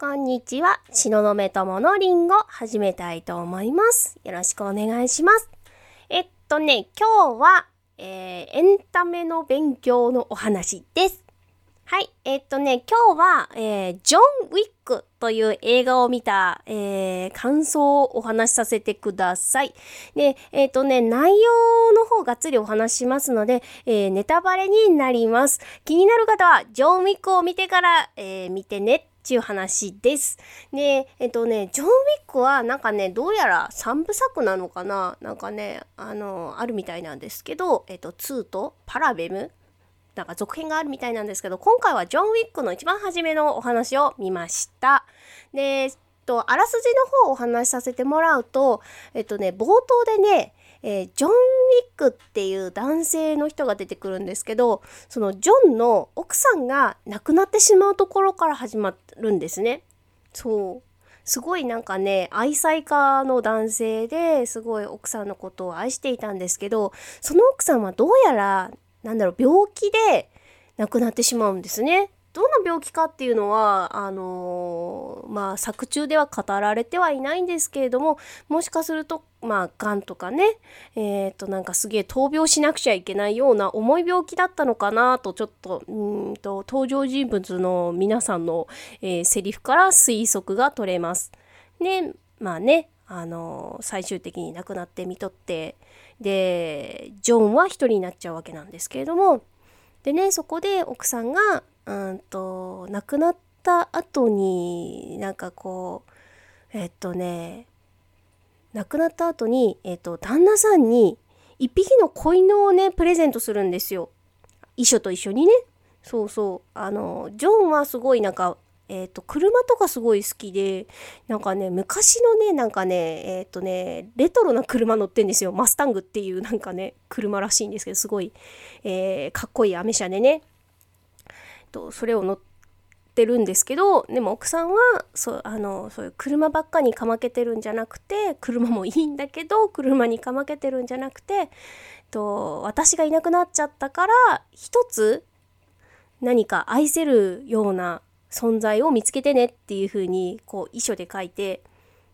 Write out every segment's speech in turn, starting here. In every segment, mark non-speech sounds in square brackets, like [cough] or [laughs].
こんにちは。東雲友のりんご始めたいと思います。よろしくお願いします。えっとね、今日は、えー、エンタメの勉強のお話です。はい。えっとね、今日は、えー、ジョン・ウィックという映画を見た、えー、感想をお話しさせてください。で、えっとね、内容の方がっつりお話しますので、えー、ネタバレになります。気になる方は、ジョン・ウィックを見てから、えー、見てねっていう話です。で、えっとね、ジョン・ウィックはなんかね、どうやら3部作なのかな？なんかね、あの、あるみたいなんですけど、えっと、2とパラベム？なんか続編があるみたいなんですけど、今回はジョン・ウィックの一番初めのお話を見ました。で、と、あらすじの方をお話しさせてもらうと、えっとね、冒頭でね、えー、ジョン・ウィックっていう男性の人が出てくるんですけどそのジョンの奥さんが亡くなってしまうところから始まるんですね。そうすごいなんかね愛妻家の男性ですごい奥さんのことを愛していたんですけどその奥さんはどうやらなんだろう病気で亡くなってしまうんですね。どんな病気かっていうのはあのー、まあ作中では語られてはいないんですけれどももしかするとまあがんとかねえっ、ー、となんかすげえ闘病しなくちゃいけないような重い病気だったのかなとちょっとうんと登場人物の皆さんの、えー、セリフから推測が取れます。でまあねあのー、最終的に亡くなってみとってでジョンは一人になっちゃうわけなんですけれどもでねそこで奥さんがうんと亡くなった後になんかこうえっとね亡くなった後に、えっと、旦那さんに一匹の子犬をねプレゼントするんですよ。遺書と一緒にね。そうそう。あのジョンはすごいなんかえっ、ー、と車とかすごい好きでなんかね昔のねなんかねえっ、ー、とねレトロな車乗ってんですよ。マスタングっていうなんかね車らしいんですけどすごい、えー、かっこいいアメ車でね。とそれを乗ってるんですけどでも奥さんはそうあのそういう車ばっかにかまけてるんじゃなくて車もいいんだけど車にかまけてるんじゃなくてと私がいなくなっちゃったから一つ何か愛せるような存在を見つけてねっていう風にこう遺書で書いて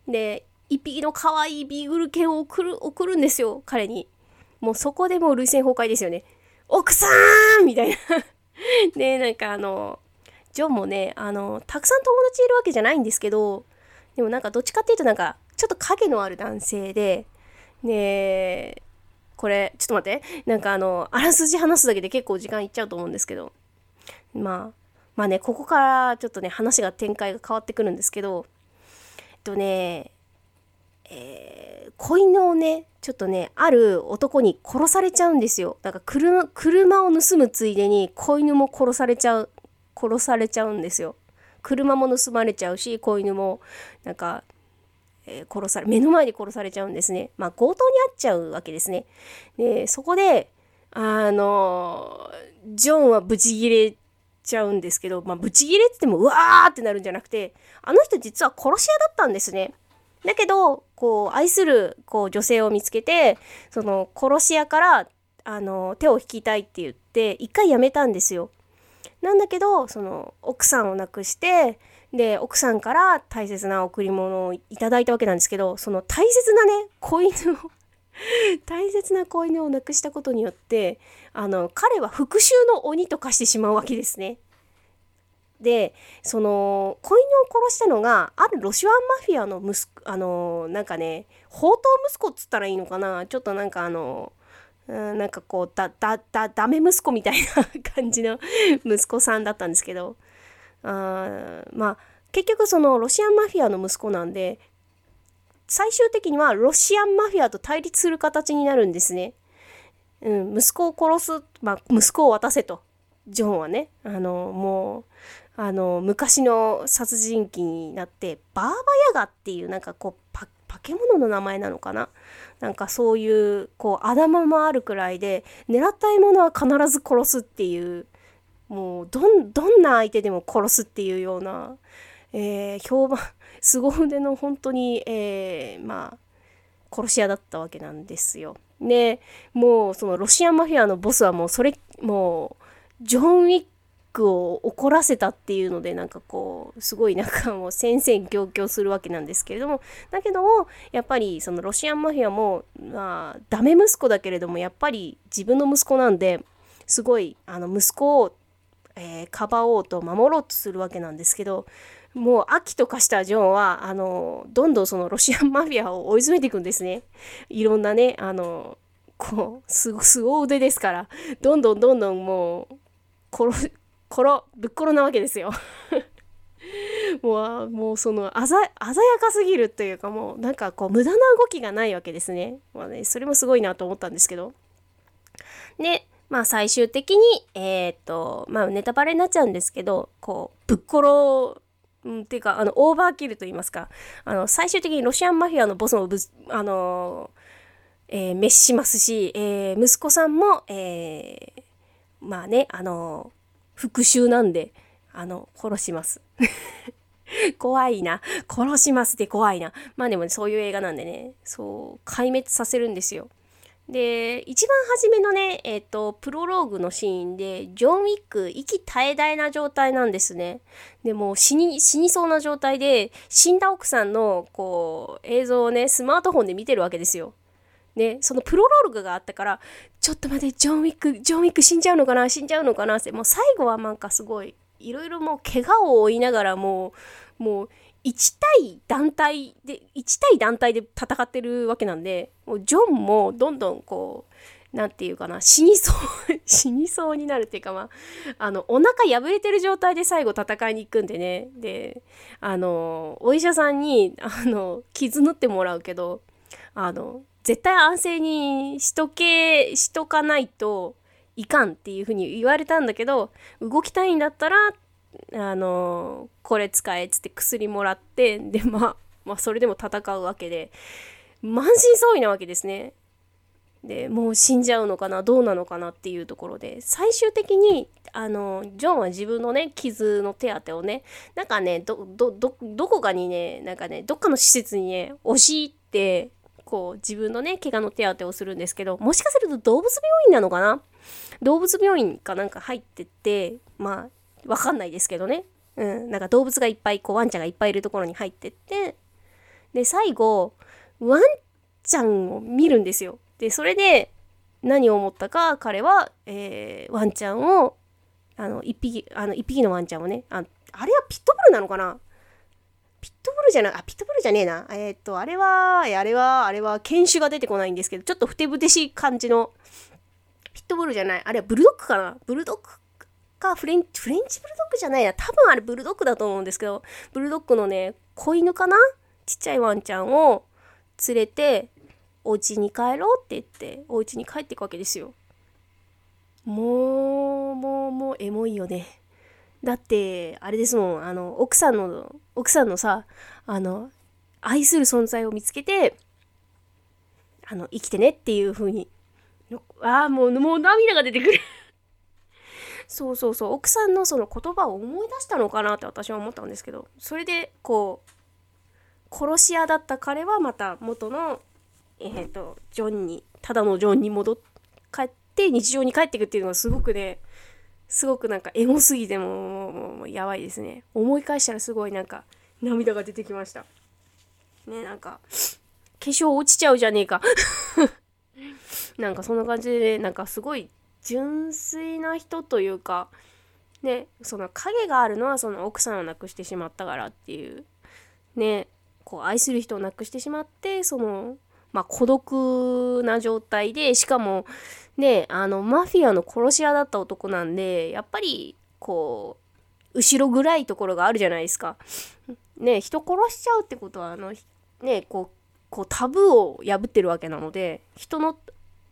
で一匹の可愛いビーグル犬を送る送るんですよ彼に。もうそこでもう涙腺崩壊ですよね。奥さんみたいな。[laughs] でなんかあのジョンもねあのたくさん友達いるわけじゃないんですけどでもなんかどっちかっていうとなんかちょっと影のある男性でねこれちょっと待って。なんかあのあらすじ話すだけで結構時間いっちゃうと思うんですけど。まあまあねここからちょっとね話が展開が変わってくるんですけどえっとねえー、子犬をねちょっとねある男に殺されちゃうんですよ。だから車車を盗むついでに子犬も殺されちゃう殺されちゃうんですよ。車も盗まれちゃうし子犬もなんか、えー、殺され目の前で殺されちゃうんですね。まあ強盗に遭っちゃうわけですね。でそこであのジョンはブチギレちゃうんですけど、まあ、ブチギレって言ってもうわーってなるんじゃなくてあの人実は殺し屋だったんですねだけどこう愛するこう女性を見つけてその殺し屋からあの手を引きたいって言って一回やめたんですよ。なんだけどその奥さんを亡くしてで奥さんから大切な贈り物をいただいたわけなんですけどその大切なね子犬を [laughs] 大切な子犬を亡くしたことによってあの彼は復讐の鬼と化してしまうわけですね。でその子犬を殺したのがあるロシアンマフィアの息子あのなんかね宝刀息子っつったらいいのかな？ちょっとなんかあのうんなんかこうだだだダメ息子みたいな感じの息子さんだったんですけどあまあ結局そのロシアンマフィアの息子なんで最終的にはロシアンマフィアと対立する形になるんですね。うん、息子を殺す、まあ、息子を渡せと。ジョンはね。あのもうあの昔の殺人鬼になってバーバヤガっていうなんかこうパ化け物の名前なのかな。なんかそういうこうあだ名もあるくらいで狙った獲物は必ず殺すっていうもうどんどんな相手でも殺すっていうような、えー、評判凄腕の本当に、えー、まあ殺し屋だったわけなんですよ。でもうそのロシアンマフィアのボスはもうそれもうジョン・ウィックを怒らせたっていうのでなんかこうすごいなんかもう戦々恐々するわけなんですけれどもだけどもやっぱりそのロシアンマフィアもまあダメ息子だけれどもやっぱり自分の息子なんですごいあの息子を、えー、かばおうと守ろうとするわけなんですけどもう秋とかしたジョンはあのどんどんそのロシアンマフィアを追い詰めていくんですね。いろんなねあのこうすご腕ですからどんどんどんどんもう殺殺ぶっ殺なわけですよ。[laughs] もうもうその鮮やかすぎるというかもうなんかこう無駄な動きがないわけですね,、まあね、それもすごいなと思ったんですけど。でまあ最終的にえっ、とまあネタバレになっちゃうんですけどこうぶっ殺うん、っていうかあのオーバーキルと言いますかあの最終的にロシアンマフィアのボスもぶあのえー、滅しますし、えー、息子さんも、えー、まあね、あの復讐なんで、あの、殺します。[laughs] 怖いな。殺しますって怖いな。まあでも、ね、そういう映画なんでね、そう、壊滅させるんですよ。で、一番初めのね、えっ、ー、と、プロローグのシーンで、ジョン・ウィック、息絶え絶えな状態なんですね。でも死に、死にそうな状態で、死んだ奥さんの、こう、映像をね、スマートフォンで見てるわけですよ。ね、そのプロローグがあったから、ちょっと待って、ジョン・ウィック、ジョン・ウィック死んじゃうのかな死んじゃうのかなって、もう最後はなんかすごい、いろいろもう怪我を負いながらもう、もう1対団体で、1対団体で戦ってるわけなんで、もうジョンもどんどんこう、なんていうかな、死にそう [laughs] 死にそうになるっていうか、まあ、あの、お腹破れてる状態で最後戦いに行くんでね。で、あの、お医者さんに、あの、傷縫ってもらうけど、あの、絶対安静にしとけしとかないといかんっていうふうに言われたんだけど動きたいんだったらあのこれ使えっつって薬もらってでまあまあそれでも戦うわけで満身創痍なわけですね。でもう死んじゃうのかなどうなのかなっていうところで最終的にあのジョンは自分のね傷の手当てをねなんかねどこかにねなんかねどっかの施設にね押し入ってこう自分のね怪我の手当てをするんですけどもしかすると動物病院なのかな？動物病院かなんか入ってってまあわかんないですけどね。うん。なんか動物がいっぱいこうワンちゃんがいっぱいいるところに入ってって。で最後ワンちゃんを見るんですよ。でそれで何を思ったか彼は、えー、ワンちゃんをあの一匹あの一匹のワンちゃんをねああれはピットブルなのかな？ピットブルじゃない、あ、ピットブルじゃねえな。えー、っと、あれは、あれは、あれは、犬種が出てこないんですけど、ちょっとふてぶてしい感じの、ピットブルじゃない。あれはブルドッグかな？ブルドッグか、フレンチ、フレンチブルドッグじゃないな。多分あれブルドッグだと思うんですけど、ブルドッグのね、子犬かな？ちっちゃいワンちゃんを連れて、お家に帰ろうって言って、お家に帰っていくわけですよ。もう、もう、もう、エモいよね。だってあれですもんあの奥さんの奥さんのさあの愛する存在を見つけてあの生きてねっていう風にああもうもう涙が出てくるそうそうそう。奥さんのその言葉を思い出したのかなって私は思ったんですけどそれでこう殺し屋だった彼はまた元のえっ、ー、とジョンにただのジョンに戻っ帰って日常に帰っていくっていうのがすごくねすごくなんかエモすぎてももうやばいですね。思い返したらすごいなんか涙が出てきました。ねなんか化粧落ちちゃうじゃねえか。[laughs] なんかそんな感じで、ね、なんかすごい純粋な人というかねその影があるのはその奥さんを亡くしてしまったからっていうねこう愛する人を亡くしてしまってそのまあ孤独な状態でしかもで、あの、マフィアの殺し屋だった男なんで、やっぱり、こう、後ろ暗いところがあるじゃないですか。ね、人殺しちゃうってことは、あの、ね、こう、こうタブーを破ってるわけなので、人の、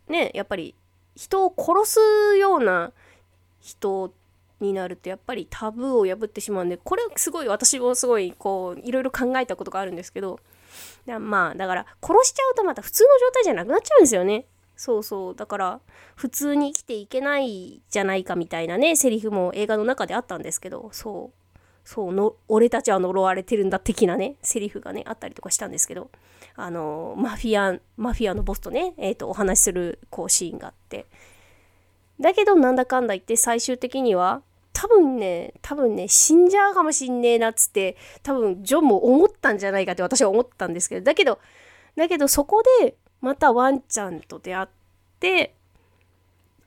ね、やっぱり、人を殺すような人になるとやっぱりタブーを破ってしまうんでこれすごい私もすごいこういろいろ考えたことがあるんですけどまあだから殺しちゃうとまた普通の状態じゃなくなっちゃうんですよね。そうそう。だから普通に生きていけないじゃないかみたいなねセリフも映画の中であったんですけどそう。そうの俺たちは呪われてるんだ的なねセリフがねあったりとかしたんですけどあのマフィアマフィアのボスとね、えーと、お話しするこうシーンがあって。だけどなんだかんだ言って最終的には多分ね、多分ね、死んじゃうかもしんねえなっつって、多分ジョンも思ったんじゃないかって私は思ったんですけど、だけど、だけどそこでまたワンちゃんと出会って、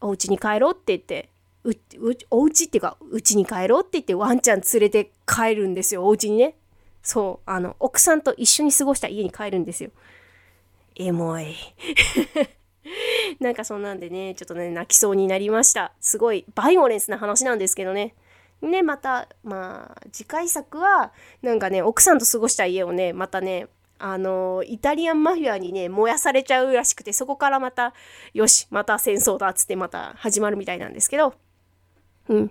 お家に帰ろうって言って、ううお家っていうか、うちに帰ろうって言ってワンちゃん連れて帰るんですよ、お家にね。そう、あの、奥さんと一緒に過ごした家に帰るんですよ。エモい。[laughs] なんかそんなんでね、ちょっとね、泣きそうになりました。すごいバイオレンスな話なんですけどね。ね、また、まあ、次回作は、なんかね、奥さんと過ごした家をね、またね、あのイタリアンマフィアにね燃やされちゃうらしくてそこからまたよしまた戦争だっつってまた始まるみたいなんですけどうん。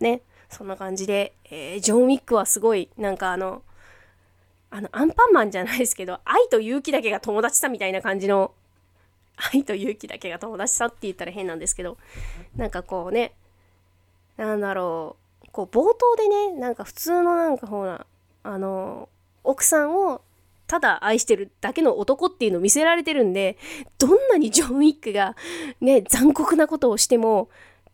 ね。そんな感じで、えー、ジョン・ウィックはすごいなんかあのあのアンパンマンじゃないですけど愛と勇気だけが友達さみたいな感じの愛と勇気だけが友達さって言ったら変なんですけどなんかこうねなんだろうこう冒頭でねなんか普通のなんかほらあの奥さんをただ愛してるだけの男っていうのを見せられてるんでどんなにジョン・ウィックがね残酷なことをしても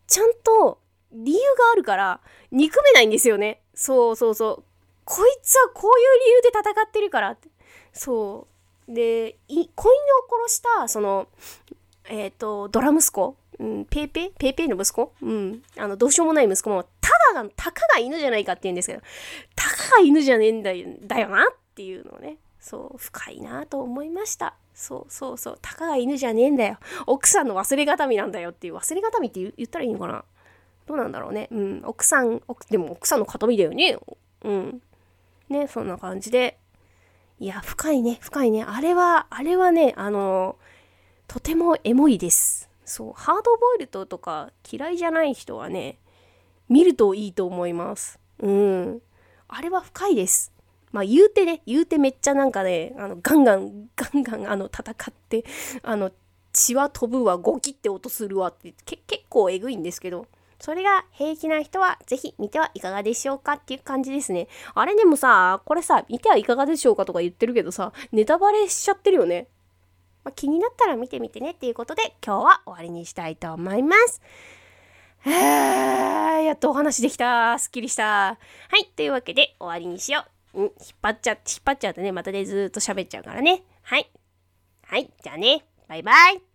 ちゃんと理由があるから憎めないんですよね。そうそうそう。こいつはこういう理由で戦ってるからって。そう。で子犬を殺したそのえっ、ー、とドラ息子、うん、ペーペー？ペーペーの息子？うん。あのどうしようもない息子もただがたかが犬じゃないかって言うんですけどたかが犬じゃねえんだよだよなっていうのをね。そう深いなと思いました。そうそうそう。たかが犬じゃねえんだよ。奥さんの忘れがたみなんだよっていう忘れがたみって言ったらいいのかな？どうなんだろうね。うん。奥さん奥でも奥さんの形見だよね。うん。ねそんな感じで。いや深いね。深いね。あれはあれはねあのとてもエモいです。そう。ハードボイルドとか嫌いじゃない人はね見るといいと思います。うん。あれは深いです。まあ言うてね言うてめっちゃなんかねあのガンガンガンガンあの戦ってあの血は飛ぶわゴキって音するわって結構えぐいんですけど。それが平気な人はぜひ見てはいかがでしょうかっていう感じですね。あれでもさ、これさ、見てはいかがでしょうかとか言ってるけどさ、ネタバレしちゃってるよね。まあ、気になったら見てみてねっていうことで今日は終わりにしたいと思います。はやっとお話できた。すっきりした。はい。というわけで終わりにしよう。うん。引っ張っちゃって、引っ張っちゃうとね、またね、ずっと喋っちゃうからね。はい。はい。じゃあね。バイバイ。